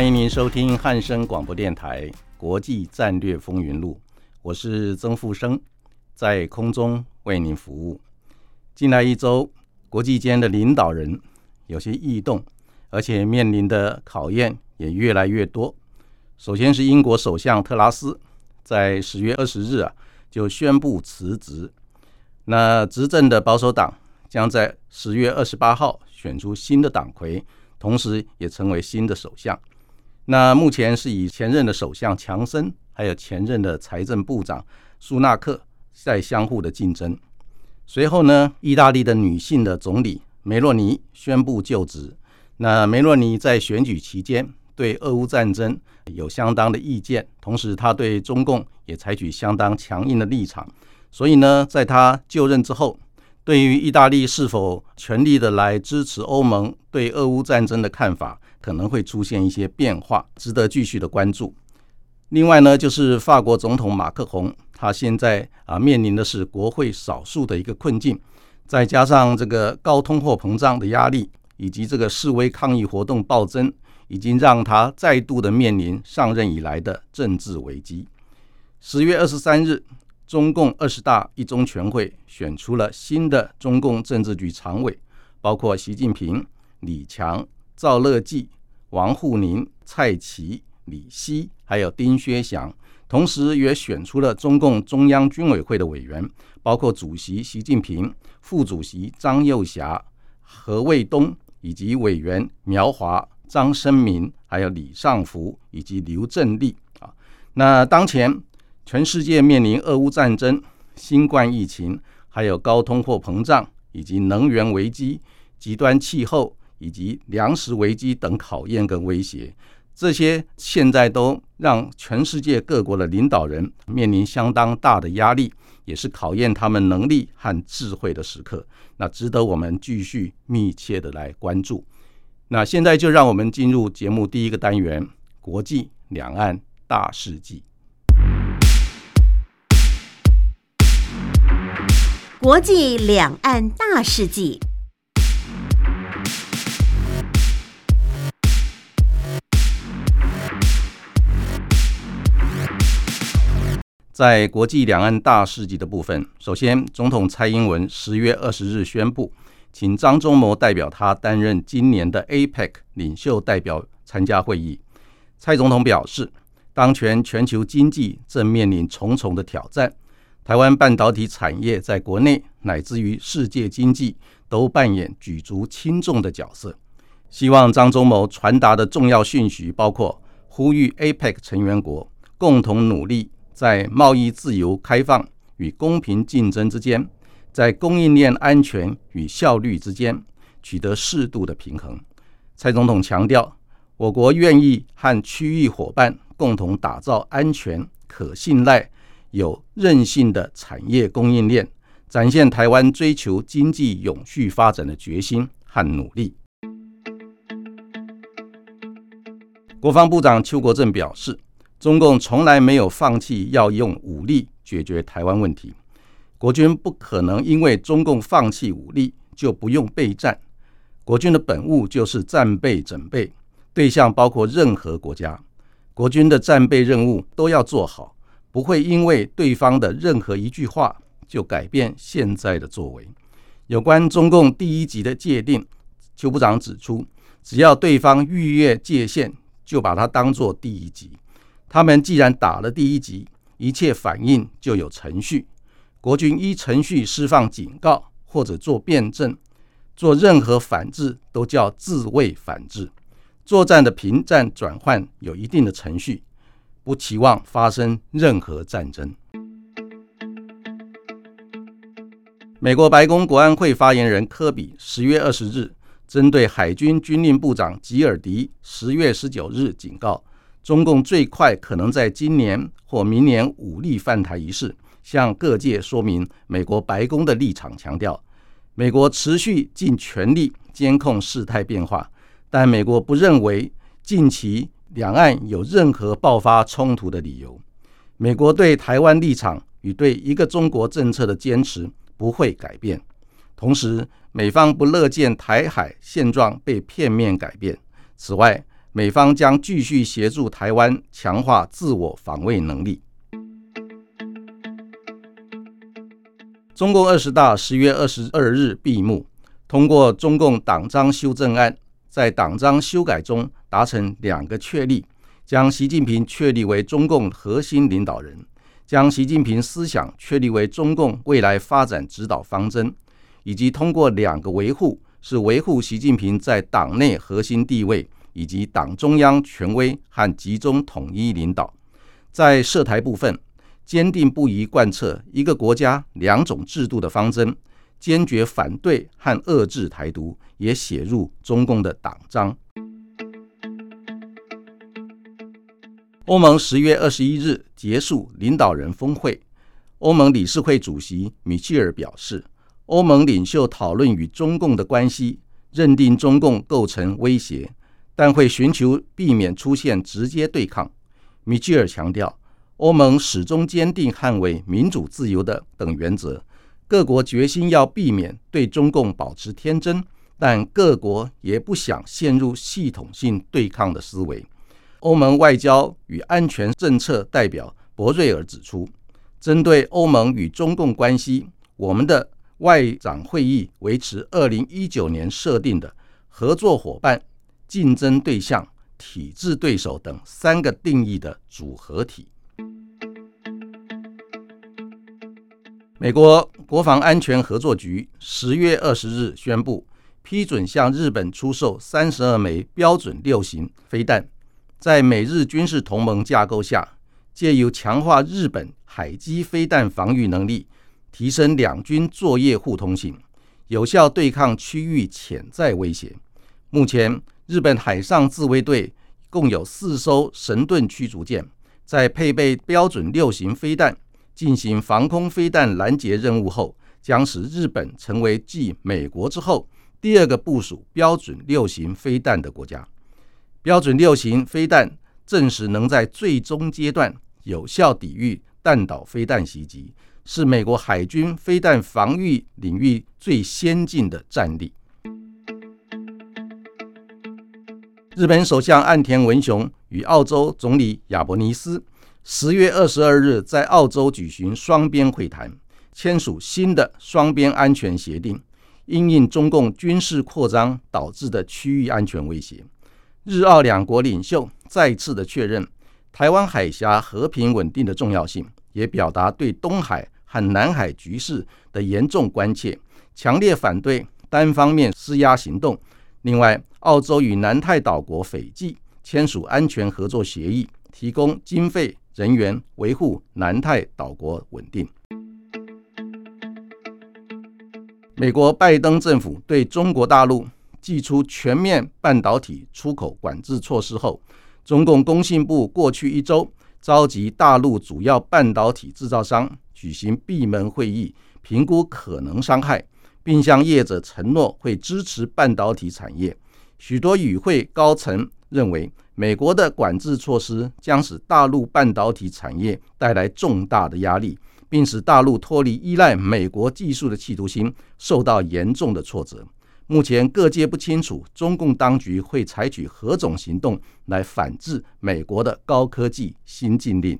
欢迎您收听汉声广播电台《国际战略风云录》，我是曾富生，在空中为您服务。近来一周，国际间的领导人有些异动，而且面临的考验也越来越多。首先是英国首相特拉斯，在十月二十日啊就宣布辞职。那执政的保守党将在十月二十八号选出新的党魁，同时也成为新的首相。那目前是以前任的首相强森，还有前任的财政部长苏纳克在相互的竞争。随后呢，意大利的女性的总理梅洛尼宣布就职。那梅洛尼在选举期间对俄乌战争有相当的意见，同时他对中共也采取相当强硬的立场。所以呢，在他就任之后，对于意大利是否全力的来支持欧盟对俄乌战争的看法。可能会出现一些变化，值得继续的关注。另外呢，就是法国总统马克宏，他现在啊面临的是国会少数的一个困境，再加上这个高通货膨胀的压力，以及这个示威抗议活动暴增，已经让他再度的面临上任以来的政治危机。十月二十三日，中共二十大一中全会选出了新的中共政治局常委，包括习近平、李强。赵乐际、王沪宁、蔡奇、李希，还有丁薛祥，同时也选出了中共中央军委会的委员，包括主席习近平、副主席张又侠、何卫东，以及委员苗华、张生民，还有李尚福以及刘振立。啊，那当前全世界面临俄乌战争、新冠疫情，还有高通货膨胀，以及能源危机、极端气候。以及粮食危机等考验跟威胁，这些现在都让全世界各国的领导人面临相当大的压力，也是考验他们能力和智慧的时刻。那值得我们继续密切的来关注。那现在就让我们进入节目第一个单元——国际两岸大事记。国际两岸大事记。在国际两岸大事记的部分，首先，总统蔡英文十月二十日宣布，请张忠谋代表他担任今年的 APEC 领袖代表参加会议。蔡总统表示，当前全球经济正面临重重的挑战，台湾半导体产业在国内乃至于世界经济都扮演举足轻重的角色。希望张忠谋传达的重要讯息包括：呼吁 APEC 成员国共同努力。在贸易自由开放与公平竞争之间，在供应链安全与效率之间取得适度的平衡。蔡总统强调，我国愿意和区域伙伴共同打造安全、可信赖、有韧性的产业供应链，展现台湾追求经济永续发展的决心和努力。国防部长邱国正表示。中共从来没有放弃要用武力解决台湾问题，国军不可能因为中共放弃武力就不用备战。国军的本务就是战备准备，对象包括任何国家，国军的战备任务都要做好，不会因为对方的任何一句话就改变现在的作为。有关中共第一级的界定，邱部长指出，只要对方逾越界限，就把它当作第一级。他们既然打了第一集，一切反应就有程序。国军依程序释放警告或者做辩证，做任何反制都叫自卫反制。作战的平战转换有一定的程序，不期望发生任何战争。美国白宫国安会发言人科比十月二十日针对海军军令部长吉尔迪十月十九日警告，中共最快可能在今年或明年武力犯台一事，向各界说明美国白宫的立场，强调美国持续尽全力监控事态变化，但美国不认为近期两岸有任何爆发冲突的理由。美国对台湾立场与对一个中国政策的坚持。不会改变。同时，美方不乐见台海现状被片面改变。此外，美方将继续协助台湾强化自我防卫能力。中共二十大十月二十二日闭幕，通过中共党章修正案，在党章修改中达成两个确立，将习近平确立为中共核心领导人。将习近平思想确立为中共未来发展指导方针，以及通过两个维护，是维护习近平在党内核心地位以及党中央权威和集中统一领导。在涉台部分，坚定不移贯彻一个国家两种制度的方针，坚决反对和遏制台独，也写入中共的党章。欧盟十月二十一日结束领导人峰会，欧盟理事会主席米切尔表示，欧盟领袖讨论与中共的关系，认定中共构成威胁，但会寻求避免出现直接对抗。米切尔强调，欧盟始终坚定捍卫民主自由的等原则，各国决心要避免对中共保持天真，但各国也不想陷入系统性对抗的思维。欧盟外交与安全政策代表博瑞尔指出，针对欧盟与中共关系，我们的外长会议维持二零一九年设定的合作伙伴、竞争对象、体制对手等三个定义的组合体。美国国防安全合作局十月二十日宣布，批准向日本出售三十二枚标准六型飞弹。在美日军事同盟架构下，借由强化日本海基飞弹防御能力，提升两军作业互通性，有效对抗区域潜在威胁。目前，日本海上自卫队共有四艘神盾驱逐舰，在配备标准六型飞弹进行防空飞弹拦截任务后，将使日本成为继美国之后第二个部署标准六型飞弹的国家。标准六型飞弹证实能在最终阶段有效抵御弹道飞弹袭击，是美国海军飞弹防御领域最先进的战力。日本首相岸田文雄与澳洲总理亚伯尼斯十月二十二日在澳洲举行双边会谈，签署新的双边安全协定，因应中共军事扩张导致的区域安全威胁。日澳两国领袖再次的确认台湾海峡和平稳定的重要性，也表达对东海和南海局势的严重关切，强烈反对单方面施压行动。另外，澳洲与南太岛国斐济签署安全合作协议，提供经费、人员维护南太岛国稳定。美国拜登政府对中国大陆。祭出全面半导体出口管制措施后，中共工信部过去一周召集大陆主要半导体制造商举行闭门会议，评估可能伤害，并向业者承诺会支持半导体产业。许多与会高层认为，美国的管制措施将使大陆半导体产业带来重大的压力，并使大陆脱离依赖美国技术的企图心受到严重的挫折。目前各界不清楚中共当局会采取何种行动来反制美国的高科技新禁令。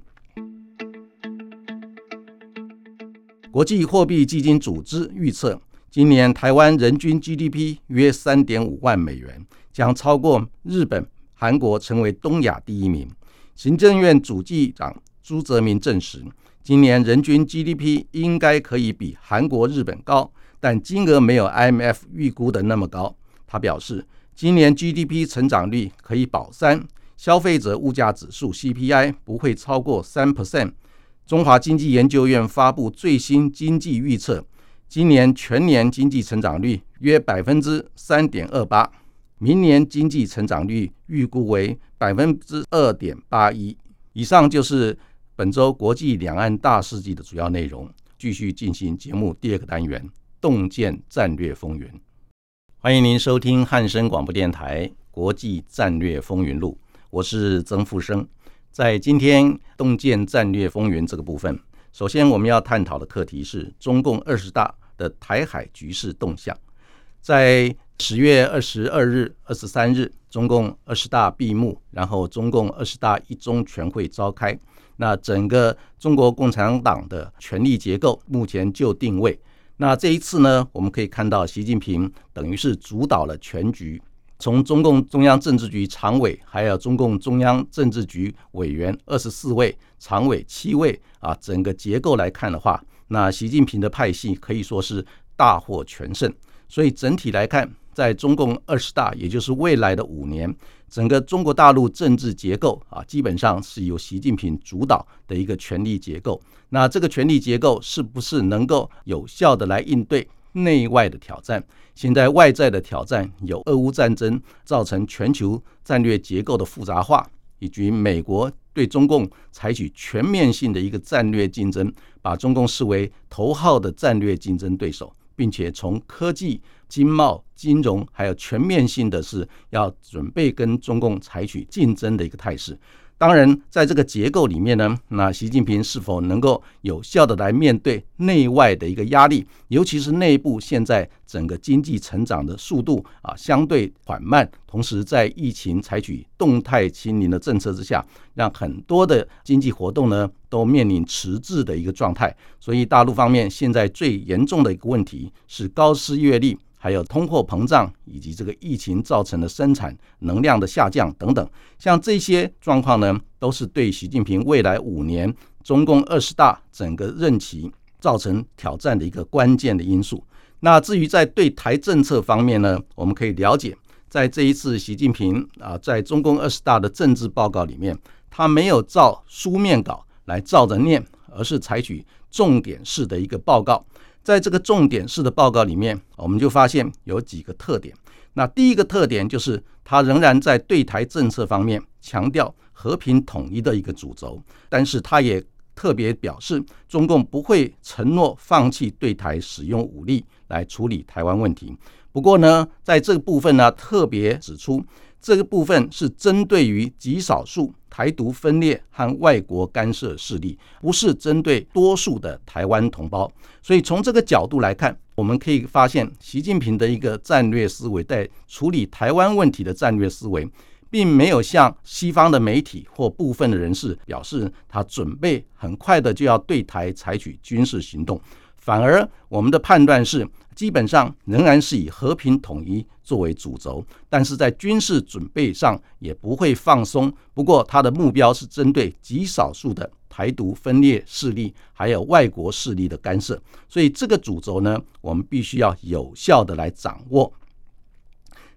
国际货币基金组织预测，今年台湾人均 GDP 约三点五万美元，将超过日本、韩国，成为东亚第一名。行政院主计长朱泽民证实，今年人均 GDP 应该可以比韩国、日本高。但金额没有 IMF 预估的那么高。他表示，今年 GDP 成长率可以保三，消费者物价指数 CPI 不会超过三 percent。中华经济研究院发布最新经济预测，今年全年经济成长率约百分之三点二八，明年经济成长率预估为百分之二点八一。以上就是本周国际两岸大事记的主要内容。继续进行节目第二个单元“洞见战略风云”，欢迎您收听汉声广播电台《国际战略风云录》，我是曾富生。在今天“洞见战略风云”这个部分，首先我们要探讨的课题是中共二十大的台海局势动向。在十月二十二日、二十三日，中共二十大闭幕，然后中共二十大一中全会召开。那整个中国共产党的权力结构目前就定位。那这一次呢，我们可以看到习近平等于是主导了全局。从中共中央政治局常委，还有中共中央政治局委员二十四位，常委七位啊，整个结构来看的话，那习近平的派系可以说是大获全胜。所以整体来看，在中共二十大，也就是未来的五年，整个中国大陆政治结构啊，基本上是由习近平主导的一个权力结构。那这个权力结构是不是能够有效的来应对内外的挑战？现在外在的挑战有俄乌战争造成全球战略结构的复杂化，以及美国对中共采取全面性的一个战略竞争，把中共视为头号的战略竞争对手，并且从科技、经贸、金融还有全面性的是要准备跟中共采取竞争的一个态势。当然，在这个结构里面呢，那习近平是否能够有效的来面对内外的一个压力，尤其是内部现在整个经济成长的速度啊相对缓慢，同时在疫情采取动态清零的政策之下，让很多的经济活动呢都面临迟滞的一个状态。所以，大陆方面现在最严重的一个问题是高失业率。还有通货膨胀以及这个疫情造成的生产能量的下降等等，像这些状况呢，都是对习近平未来五年中共二十大整个任期造成挑战的一个关键的因素。那至于在对台政策方面呢，我们可以了解，在这一次习近平啊，在中共二十大的政治报告里面，他没有照书面稿来照着念，而是采取重点式的一个报告。在这个重点式的报告里面，我们就发现有几个特点。那第一个特点就是，它仍然在对台政策方面强调和平统一的一个主轴，但是它也特别表示，中共不会承诺放弃对台使用武力来处理台湾问题。不过呢，在这个部分呢，特别指出。这个部分是针对于极少数台独分裂和外国干涉势力，不是针对多数的台湾同胞。所以从这个角度来看，我们可以发现，习近平的一个战略思维在处理台湾问题的战略思维，并没有像西方的媒体或部分的人士表示，他准备很快的就要对台采取军事行动。反而，我们的判断是，基本上仍然是以和平统一作为主轴，但是在军事准备上也不会放松。不过，它的目标是针对极少数的台独分裂势力，还有外国势力的干涉。所以，这个主轴呢，我们必须要有效的来掌握。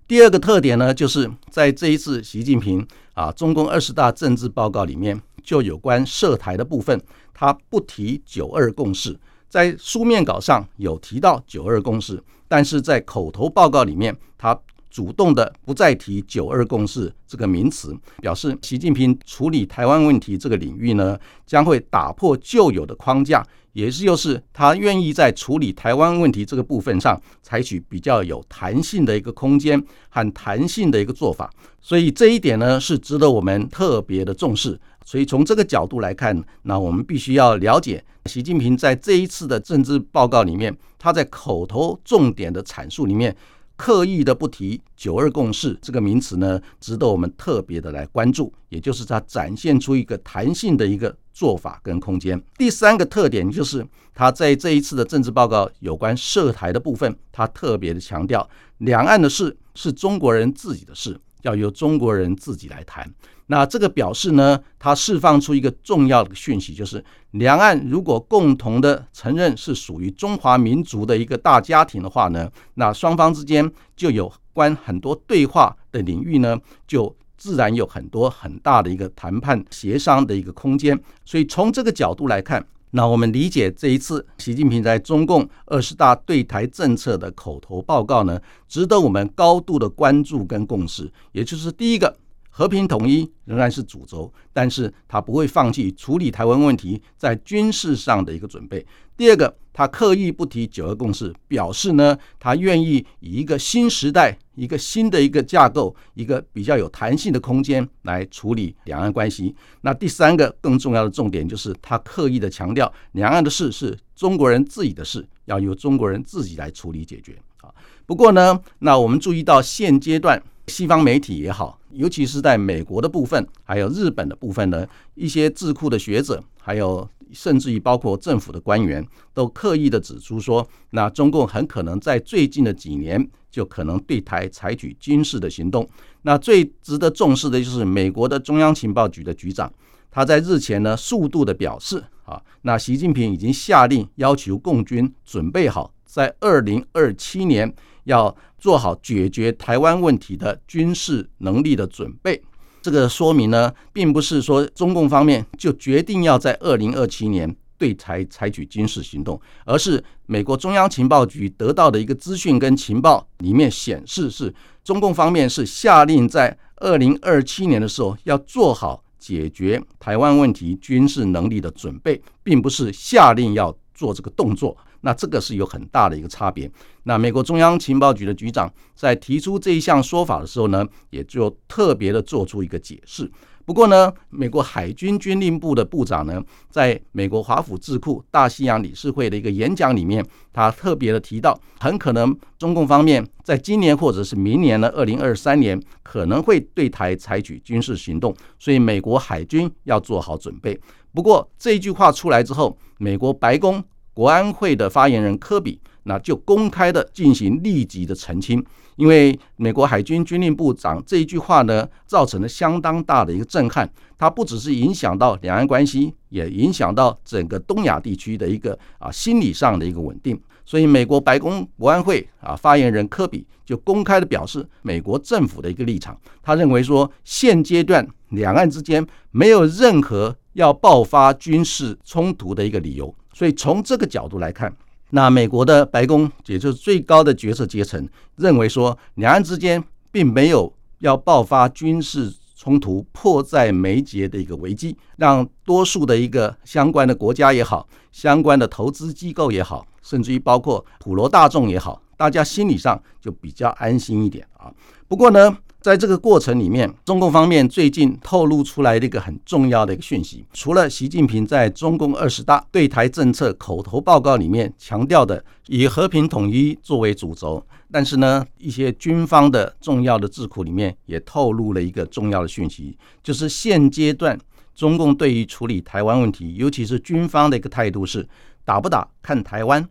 第二个特点呢，就是在这一次习近平啊中共二十大政治报告里面，就有关涉台的部分，他不提九二共识。在书面稿上有提到“九二共识”，但是在口头报告里面，他主动的不再提“九二共识”这个名词，表示习近平处理台湾问题这个领域呢，将会打破旧有的框架，也是又是他愿意在处理台湾问题这个部分上采取比较有弹性的一个空间和弹性的一个做法，所以这一点呢是值得我们特别的重视。所以从这个角度来看，那我们必须要了解习近平在这一次的政治报告里面，他在口头重点的阐述里面，刻意的不提“九二共识”这个名词呢，值得我们特别的来关注。也就是他展现出一个弹性的一个做法跟空间。第三个特点就是他在这一次的政治报告有关涉台的部分，他特别的强调，两岸的事是中国人自己的事，要由中国人自己来谈。那这个表示呢，它释放出一个重要的讯息，就是两岸如果共同的承认是属于中华民族的一个大家庭的话呢，那双方之间就有关很多对话的领域呢，就自然有很多很大的一个谈判协商的一个空间。所以从这个角度来看，那我们理解这一次习近平在中共二十大对台政策的口头报告呢，值得我们高度的关注跟共识。也就是第一个。和平统一仍然是主轴，但是他不会放弃处理台湾问题在军事上的一个准备。第二个，他刻意不提九二共识，表示呢，他愿意以一个新时代、一个新的一个架构、一个比较有弹性的空间来处理两岸关系。那第三个更重要的重点就是，他刻意的强调，两岸的事是中国人自己的事，要由中国人自己来处理解决。啊，不过呢，那我们注意到现阶段。西方媒体也好，尤其是在美国的部分，还有日本的部分呢，一些智库的学者，还有甚至于包括政府的官员，都刻意的指出说，那中共很可能在最近的几年就可能对台采取军事的行动。那最值得重视的就是美国的中央情报局的局长，他在日前呢，速度的表示啊，那习近平已经下令要求共军准备好，在二零二七年。要做好解决台湾问题的军事能力的准备。这个说明呢，并不是说中共方面就决定要在二零二七年对台采取军事行动，而是美国中央情报局得到的一个资讯跟情报里面显示，是中共方面是下令在二零二七年的时候要做好解决台湾问题军事能力的准备，并不是下令要做这个动作。那这个是有很大的一个差别。那美国中央情报局的局长在提出这一项说法的时候呢，也就特别的做出一个解释。不过呢，美国海军军令部的部长呢，在美国华府智库大西洋理事会的一个演讲里面，他特别的提到，很可能中共方面在今年或者是明年呢，二零二三年可能会对台采取军事行动，所以美国海军要做好准备。不过这一句话出来之后，美国白宫。国安会的发言人科比，那就公开的进行立即的澄清，因为美国海军军令部长这一句话呢，造成了相当大的一个震撼。它不只是影响到两岸关系，也影响到整个东亚地区的一个啊心理上的一个稳定。所以，美国白宫国安会啊发言人科比就公开的表示，美国政府的一个立场，他认为说，现阶段两岸之间没有任何要爆发军事冲突的一个理由。所以从这个角度来看，那美国的白宫，也就是最高的决策阶层，认为说两岸之间并没有要爆发军事冲突、迫在眉睫的一个危机，让多数的一个相关的国家也好，相关的投资机构也好，甚至于包括普罗大众也好，大家心理上就比较安心一点啊。不过呢。在这个过程里面，中共方面最近透露出来的一个很重要的一个讯息，除了习近平在中共二十大对台政策口头报告里面强调的以和平统一作为主轴，但是呢，一些军方的重要的智库里面也透露了一个重要的讯息，就是现阶段中共对于处理台湾问题，尤其是军方的一个态度是打不打看台湾，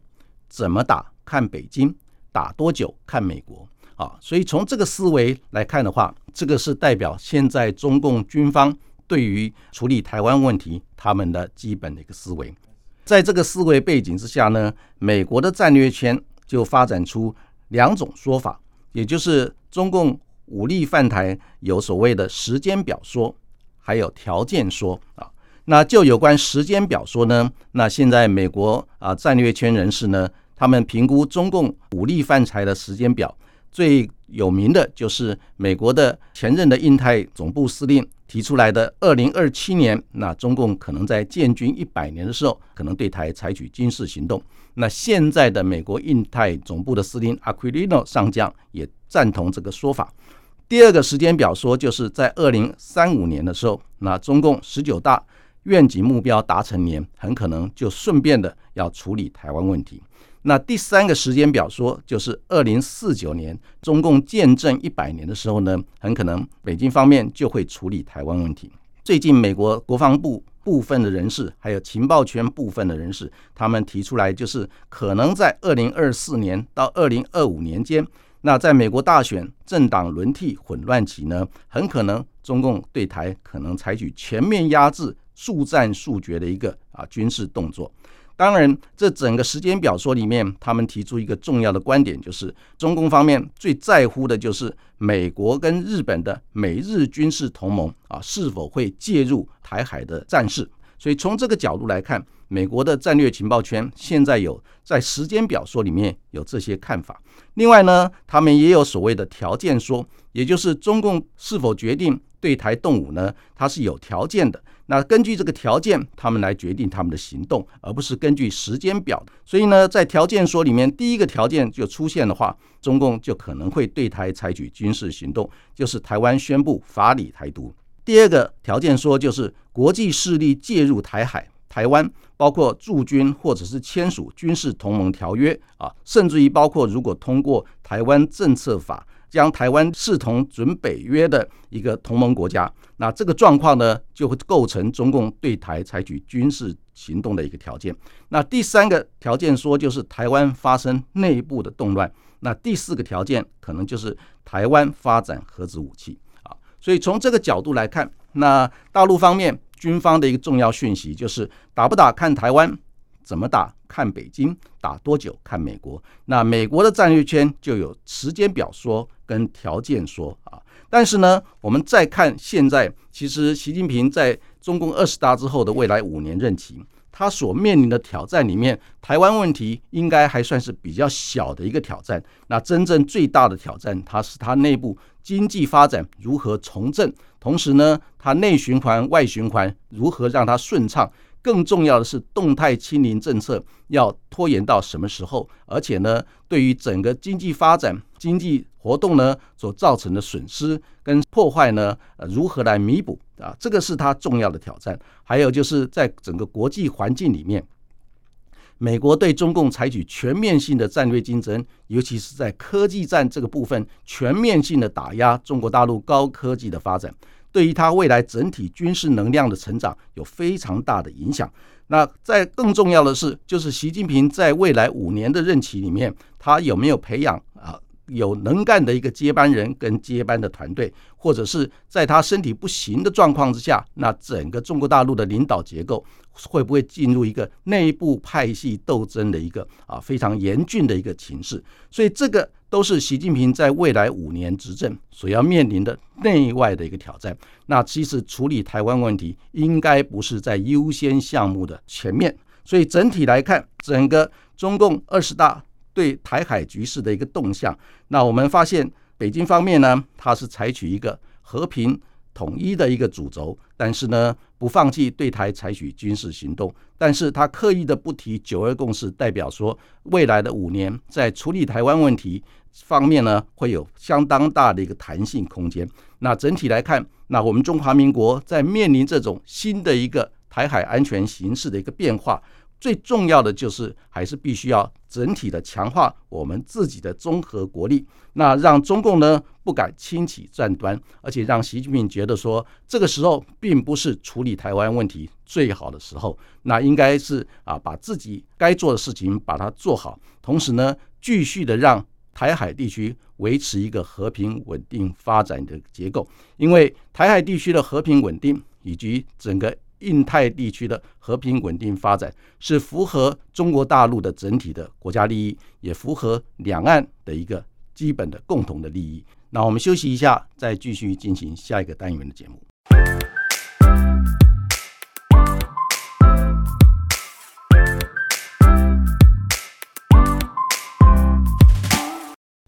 怎么打看北京，打多久看美国。啊，所以从这个思维来看的话，这个是代表现在中共军方对于处理台湾问题他们的基本的一个思维。在这个思维背景之下呢，美国的战略圈就发展出两种说法，也就是中共武力犯台有所谓的时间表说，还有条件说啊。那就有关时间表说呢，那现在美国啊战略圈人士呢，他们评估中共武力犯台的时间表。最有名的就是美国的前任的印太总部司令提出来的，二零二七年，那中共可能在建军一百年的时候，可能对台采取军事行动。那现在的美国印太总部的司令 Aquilino 上将也赞同这个说法。第二个时间表说，就是在二零三五年的时候，那中共十九大愿景目标达成年，很可能就顺便的要处理台湾问题。那第三个时间表说，就是二零四九年中共建政一百年的时候呢，很可能北京方面就会处理台湾问题。最近美国国防部部分的人士，还有情报圈部分的人士，他们提出来，就是可能在二零二四年到二零二五年间，那在美国大选政党轮替混乱期呢，很可能中共对台可能采取全面压制、速战速决的一个啊军事动作。当然，这整个时间表说里面，他们提出一个重要的观点，就是中共方面最在乎的就是美国跟日本的美日军事同盟啊是否会介入台海的战事。所以从这个角度来看，美国的战略情报圈现在有在时间表说里面有这些看法。另外呢，他们也有所谓的条件说，也就是中共是否决定对台动武呢？它是有条件的。那根据这个条件，他们来决定他们的行动，而不是根据时间表。所以呢，在条件说里面，第一个条件就出现的话，中共就可能会对台采取军事行动，就是台湾宣布法理台独。第二个条件说，就是国际势力介入台海、台湾，包括驻军或者是签署军事同盟条约啊，甚至于包括如果通过台湾政策法，将台湾视同准北约的一个同盟国家，那这个状况呢，就会构成中共对台采取军事行动的一个条件。那第三个条件说，就是台湾发生内部的动乱。那第四个条件可能就是台湾发展核子武器啊。所以从这个角度来看，那大陆方面军方的一个重要讯息就是打不打看台湾，怎么打看北京，打多久看美国。那美国的战略圈就有时间表说跟条件说啊。但是呢，我们再看现在，其实习近平在中共二十大之后的未来五年任期。他所面临的挑战里面，台湾问题应该还算是比较小的一个挑战。那真正最大的挑战，它是它内部经济发展如何重振，同时呢，它内循环、外循环如何让它顺畅。更重要的是，动态清零政策要拖延到什么时候？而且呢，对于整个经济发展、经济活动呢所造成的损失跟破坏呢，呃，如何来弥补啊？这个是它重要的挑战。还有就是在整个国际环境里面，美国对中共采取全面性的战略竞争，尤其是在科技战这个部分，全面性的打压中国大陆高科技的发展。对于他未来整体军事能量的成长有非常大的影响。那在更重要的是，就是习近平在未来五年的任期里面，他有没有培养啊有能干的一个接班人跟接班的团队，或者是在他身体不行的状况之下，那整个中国大陆的领导结构会不会进入一个内部派系斗争的一个啊非常严峻的一个情势？所以这个。都是习近平在未来五年执政所要面临的内外的一个挑战。那其实处理台湾问题应该不是在优先项目的前面。所以整体来看，整个中共二十大对台海局势的一个动向，那我们发现北京方面呢，它是采取一个和平。统一的一个主轴，但是呢，不放弃对台采取军事行动，但是他刻意的不提九二共识，代表说未来的五年在处理台湾问题方面呢，会有相当大的一个弹性空间。那整体来看，那我们中华民国在面临这种新的一个台海安全形势的一个变化。最重要的就是，还是必须要整体的强化我们自己的综合国力，那让中共呢不敢轻启战端，而且让习近平觉得说，这个时候并不是处理台湾问题最好的时候，那应该是啊把自己该做的事情把它做好，同时呢继续的让台海地区维持一个和平稳定发展的结构，因为台海地区的和平稳定以及整个。印太地区的和平稳定发展是符合中国大陆的整体的国家利益，也符合两岸的一个基本的共同的利益。那我们休息一下，再继续进行下一个单元的节目。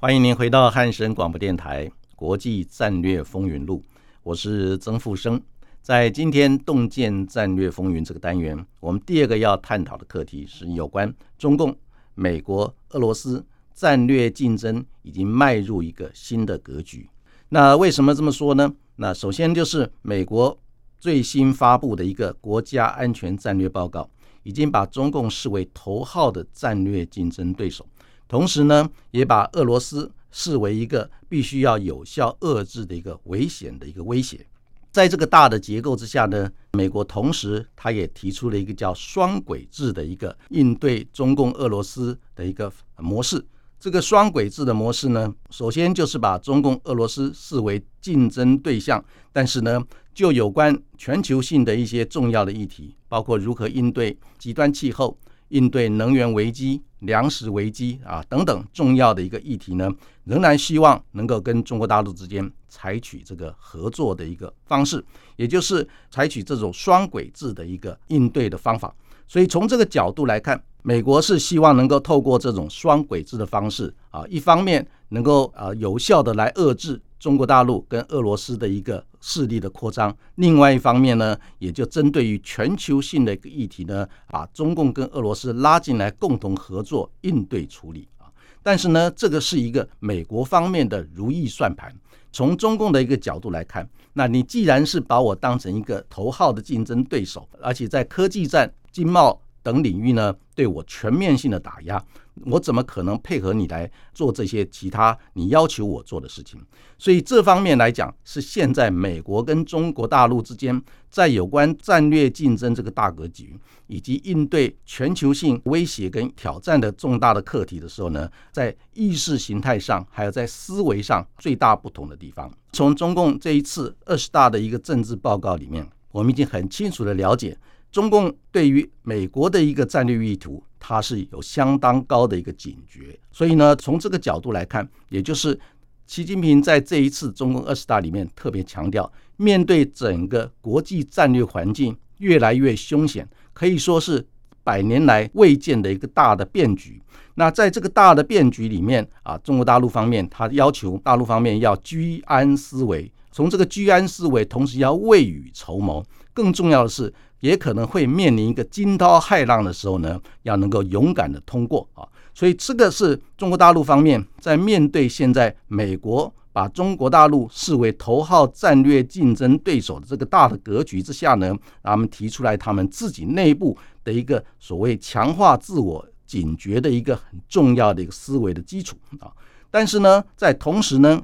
欢迎您回到汉声广播电台《国际战略风云录》，我是曾富生。在今天“洞见战略风云”这个单元，我们第二个要探讨的课题是有关中共、美国、俄罗斯战略竞争已经迈入一个新的格局。那为什么这么说呢？那首先就是美国最新发布的一个国家安全战略报告，已经把中共视为头号的战略竞争对手，同时呢，也把俄罗斯视为一个必须要有效遏制的一个危险的一个威胁。在这个大的结构之下呢，美国同时他也提出了一个叫双轨制的一个应对中共、俄罗斯的一个模式。这个双轨制的模式呢，首先就是把中共、俄罗斯视为竞争对象，但是呢，就有关全球性的一些重要的议题，包括如何应对极端气候。应对能源危机、粮食危机啊等等重要的一个议题呢，仍然希望能够跟中国大陆之间采取这个合作的一个方式，也就是采取这种双轨制的一个应对的方法。所以从这个角度来看，美国是希望能够透过这种双轨制的方式啊，一方面能够啊有效的来遏制中国大陆跟俄罗斯的一个势力的扩张，另外一方面呢，也就针对于全球性的一个议题呢，把中共跟俄罗斯拉进来共同合作应对处理啊。但是呢，这个是一个美国方面的如意算盘。从中共的一个角度来看，那你既然是把我当成一个头号的竞争对手，而且在科技战、经贸等领域呢，对我全面性的打压。我怎么可能配合你来做这些其他你要求我做的事情？所以这方面来讲，是现在美国跟中国大陆之间在有关战略竞争这个大格局，以及应对全球性威胁跟挑战的重大的课题的时候呢，在意识形态上，还有在思维上最大不同的地方。从中共这一次二十大的一个政治报告里面，我们已经很清楚的了解。中共对于美国的一个战略意图，它是有相当高的一个警觉。所以呢，从这个角度来看，也就是习近平在这一次中共二十大里面特别强调，面对整个国际战略环境越来越凶险，可以说是百年来未见的一个大的变局。那在这个大的变局里面啊，中国大陆方面他要求大陆方面要居安思危，从这个居安思危，同时要未雨绸缪。更重要的是。也可能会面临一个惊涛骇浪的时候呢，要能够勇敢的通过啊，所以这个是中国大陆方面在面对现在美国把中国大陆视为头号战略竞争对手的这个大的格局之下呢，他们提出来他们自己内部的一个所谓强化自我警觉的一个很重要的一个思维的基础啊，但是呢，在同时呢。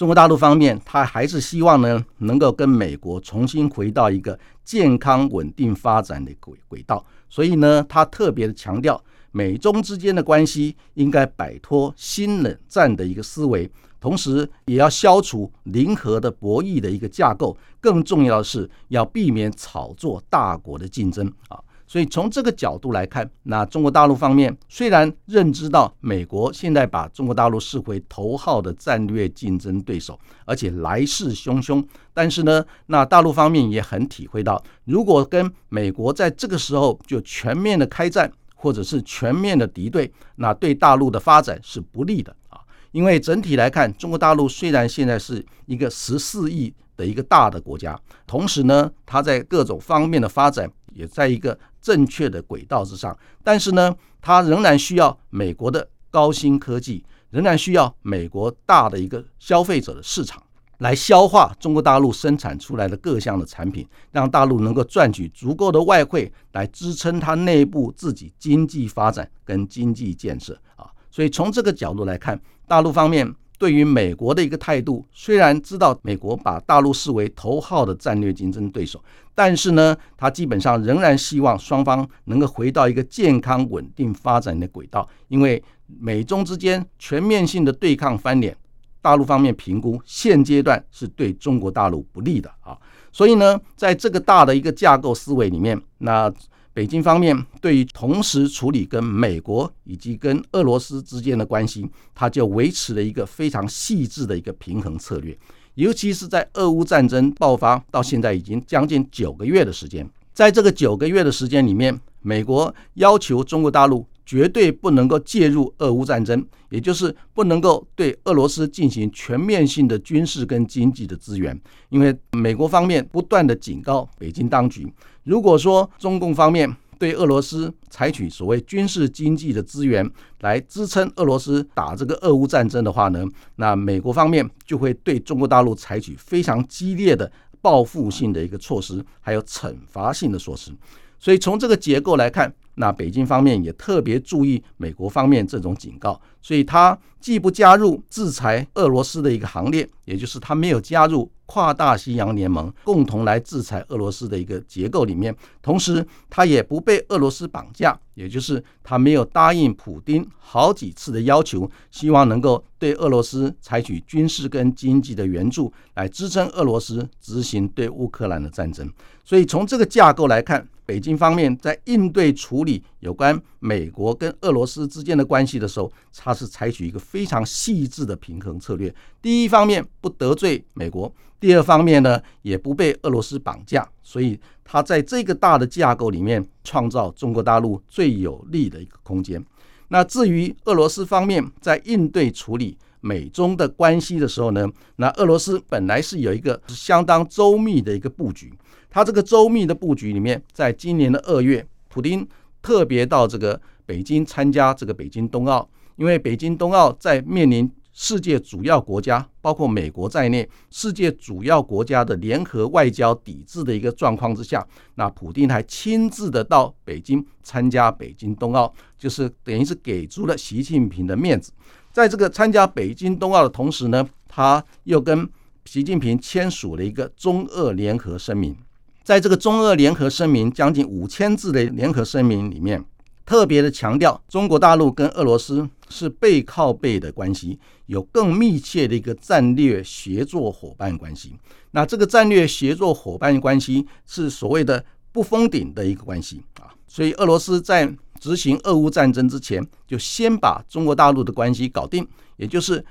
中国大陆方面，他还是希望呢，能够跟美国重新回到一个健康稳定发展的轨轨道。所以呢，他特别的强调，美中之间的关系应该摆脱新冷战的一个思维，同时也要消除零和的博弈的一个架构。更重要的是，要避免炒作大国的竞争啊。所以从这个角度来看，那中国大陆方面虽然认知到美国现在把中国大陆视为头号的战略竞争对手，而且来势汹汹，但是呢，那大陆方面也很体会到，如果跟美国在这个时候就全面的开战，或者是全面的敌对，那对大陆的发展是不利的啊。因为整体来看，中国大陆虽然现在是一个十四亿的一个大的国家，同时呢，它在各种方面的发展也在一个。正确的轨道之上，但是呢，它仍然需要美国的高新科技，仍然需要美国大的一个消费者的市场来消化中国大陆生产出来的各项的产品，让大陆能够赚取足够的外汇来支撑它内部自己经济发展跟经济建设啊。所以从这个角度来看，大陆方面。对于美国的一个态度，虽然知道美国把大陆视为头号的战略竞争对手，但是呢，他基本上仍然希望双方能够回到一个健康稳定发展的轨道。因为美中之间全面性的对抗翻脸，大陆方面评估现阶段是对中国大陆不利的啊。所以呢，在这个大的一个架构思维里面，那。北京方面对于同时处理跟美国以及跟俄罗斯之间的关系，它就维持了一个非常细致的一个平衡策略。尤其是在俄乌战争爆发到现在已经将近九个月的时间，在这个九个月的时间里面，美国要求中国大陆绝对不能够介入俄乌战争，也就是不能够对俄罗斯进行全面性的军事跟经济的支援，因为美国方面不断的警告北京当局。如果说中共方面对俄罗斯采取所谓军事经济的资源来支撑俄罗斯打这个俄乌战争的话呢，那美国方面就会对中国大陆采取非常激烈的报复性的一个措施，还有惩罚性的措施。所以从这个结构来看，那北京方面也特别注意美国方面这种警告，所以他既不加入制裁俄罗斯的一个行列，也就是他没有加入。跨大西洋联盟共同来制裁俄罗斯的一个结构里面，同时他也不被俄罗斯绑架，也就是他没有答应普京好几次的要求，希望能够对俄罗斯采取军事跟经济的援助来支撑俄罗斯执行对乌克兰的战争。所以从这个架构来看，北京方面在应对处理有关美国跟俄罗斯之间的关系的时候，它是采取一个非常细致的平衡策略。第一方面不得罪美国，第二方面呢也不被俄罗斯绑架，所以它在这个大的架构里面创造中国大陆最有利的一个空间。那至于俄罗斯方面在应对处理美中的关系的时候呢，那俄罗斯本来是有一个相当周密的一个布局。他这个周密的布局里面，在今年的二月，普京特别到这个北京参加这个北京冬奥，因为北京冬奥在面临世界主要国家，包括美国在内，世界主要国家的联合外交抵制的一个状况之下，那普京还亲自的到北京参加北京冬奥，就是等于是给足了习近平的面子。在这个参加北京冬奥的同时呢，他又跟习近平签署了一个中俄联合声明。在这个中俄联合声明将近五千字的联合声明里面，特别的强调中国大陆跟俄罗斯是背靠背的关系，有更密切的一个战略协作伙伴关系。那这个战略协作伙伴关系是所谓的不封顶的一个关系啊。所以俄罗斯在执行俄乌战争之前，就先把中国大陆的关系搞定，也就是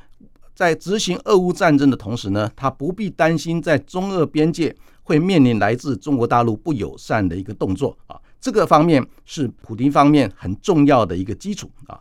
在执行俄乌战争的同时呢，他不必担心在中俄边界。会面临来自中国大陆不友善的一个动作啊，这个方面是普京方面很重要的一个基础啊。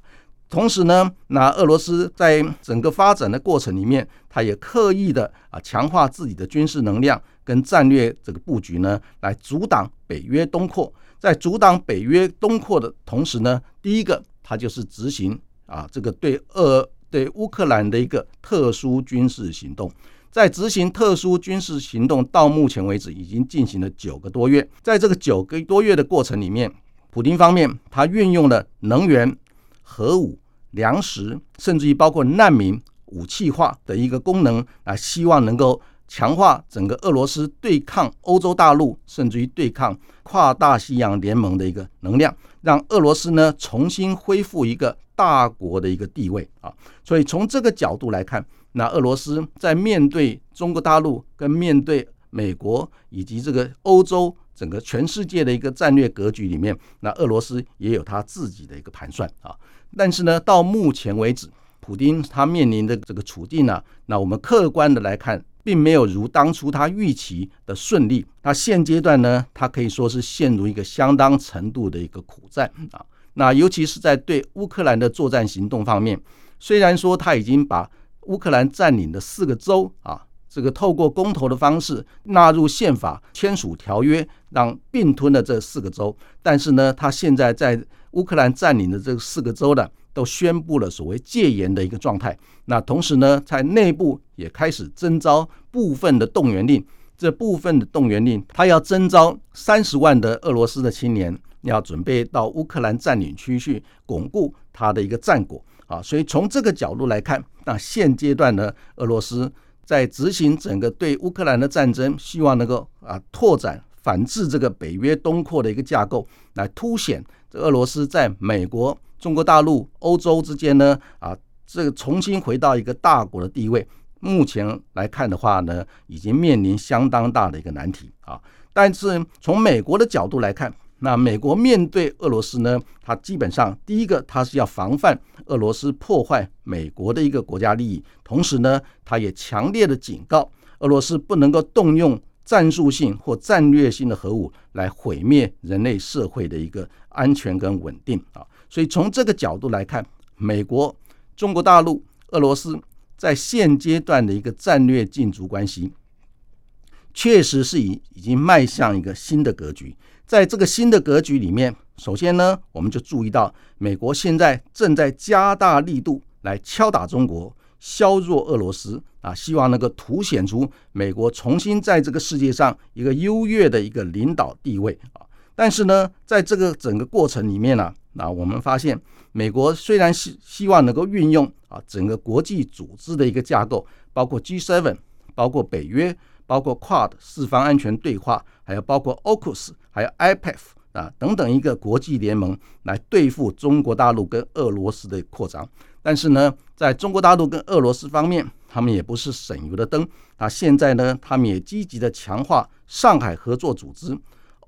同时呢，那俄罗斯在整个发展的过程里面，他也刻意的啊强化自己的军事能量跟战略这个布局呢，来阻挡北约东扩。在阻挡北约东扩的同时呢，第一个他就是执行啊这个对俄对乌克兰的一个特殊军事行动。在执行特殊军事行动到目前为止已经进行了九个多月，在这个九个多月的过程里面，普京方面他运用了能源、核武、粮食，甚至于包括难民武器化的一个功能，啊希望能够强化整个俄罗斯对抗欧洲大陆，甚至于对抗跨大西洋联盟的一个能量，让俄罗斯呢重新恢复一个大国的一个地位啊。所以从这个角度来看。那俄罗斯在面对中国大陆、跟面对美国以及这个欧洲整个全世界的一个战略格局里面，那俄罗斯也有他自己的一个盘算啊。但是呢，到目前为止，普京他面临的这个处境呢，那我们客观的来看，并没有如当初他预期的顺利。那现阶段呢，他可以说是陷入一个相当程度的一个苦战啊。那尤其是在对乌克兰的作战行动方面，虽然说他已经把乌克兰占领的四个州啊，这个透过公投的方式纳入宪法，签署条约，让并吞了这四个州。但是呢，他现在在乌克兰占领的这四个州呢，都宣布了所谓戒严的一个状态。那同时呢，在内部也开始征召部分的动员令。这部分的动员令，他要征召三十万的俄罗斯的青年，要准备到乌克兰占领区去巩固他的一个战果。啊，所以从这个角度来看，那现阶段呢，俄罗斯在执行整个对乌克兰的战争，希望能够啊拓展反制这个北约东扩的一个架构，来凸显这俄罗斯在美国、中国大陆、欧洲之间呢啊这个重新回到一个大国的地位。目前来看的话呢，已经面临相当大的一个难题啊。但是从美国的角度来看，那美国面对俄罗斯呢？它基本上第一个，它是要防范俄罗斯破坏美国的一个国家利益，同时呢，它也强烈的警告俄罗斯不能够动用战术性或战略性的核武来毁灭人类社会的一个安全跟稳定啊。所以从这个角度来看，美国、中国大陆、俄罗斯在现阶段的一个战略竞逐关系，确实是已已经迈向一个新的格局。在这个新的格局里面，首先呢，我们就注意到，美国现在正在加大力度来敲打中国，削弱俄罗斯啊，希望能够凸显出美国重新在这个世界上一个优越的一个领导地位啊。但是呢，在这个整个过程里面呢，那我们发现，美国虽然希希望能够运用啊整个国际组织的一个架构，包括 G7，包括北约。包括 QUAD 四方安全对话，还有包括 AUKUS，还有 IPF 啊等等一个国际联盟来对付中国大陆跟俄罗斯的扩张。但是呢，在中国大陆跟俄罗斯方面，他们也不是省油的灯啊。现在呢，他们也积极的强化上海合作组织、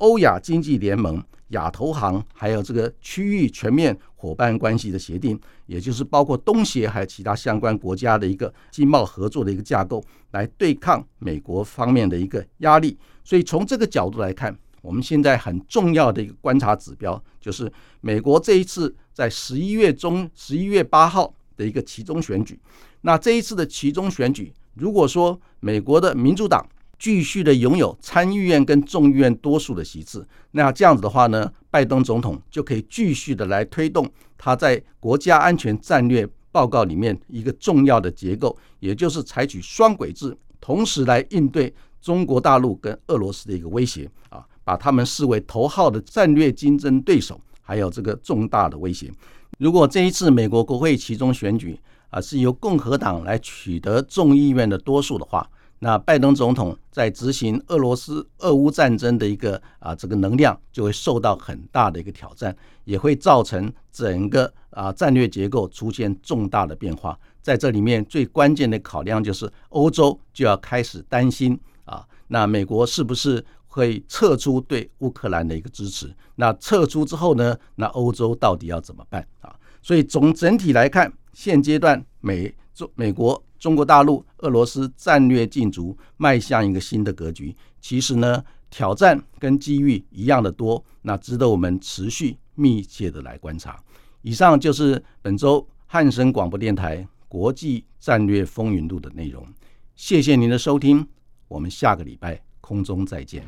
欧亚经济联盟、亚投行，还有这个区域全面伙伴关系的协定，也就是包括东协还有其他相关国家的一个经贸合作的一个架构，来对抗美国方面的一个压力。所以从这个角度来看，我们现在很重要的一个观察指标，就是美国这一次在十一月中、十一月八号的一个其中选举。那这一次的其中选举，如果说美国的民主党继续的拥有参议院跟众议院多数的席次，那这样子的话呢，拜登总统就可以继续的来推动他在国家安全战略报告里面一个重要的结构，也就是采取双轨制，同时来应对中国大陆跟俄罗斯的一个威胁啊，把他们视为头号的战略竞争对手，还有这个重大的威胁。如果这一次美国国会其中选举，啊，是由共和党来取得众议院的多数的话，那拜登总统在执行俄罗斯俄乌战争的一个啊这个能量就会受到很大的一个挑战，也会造成整个啊战略结构出现重大的变化。在这里面最关键的考量就是欧洲就要开始担心啊，那美国是不是会撤出对乌克兰的一个支持？那撤出之后呢，那欧洲到底要怎么办啊？所以从整体来看。现阶段，美中美国、中国大陆、俄罗斯战略竞逐，迈向一个新的格局。其实呢，挑战跟机遇一样的多，那值得我们持续密切的来观察。以上就是本周汉声广播电台国际战略风云录的内容。谢谢您的收听，我们下个礼拜空中再见。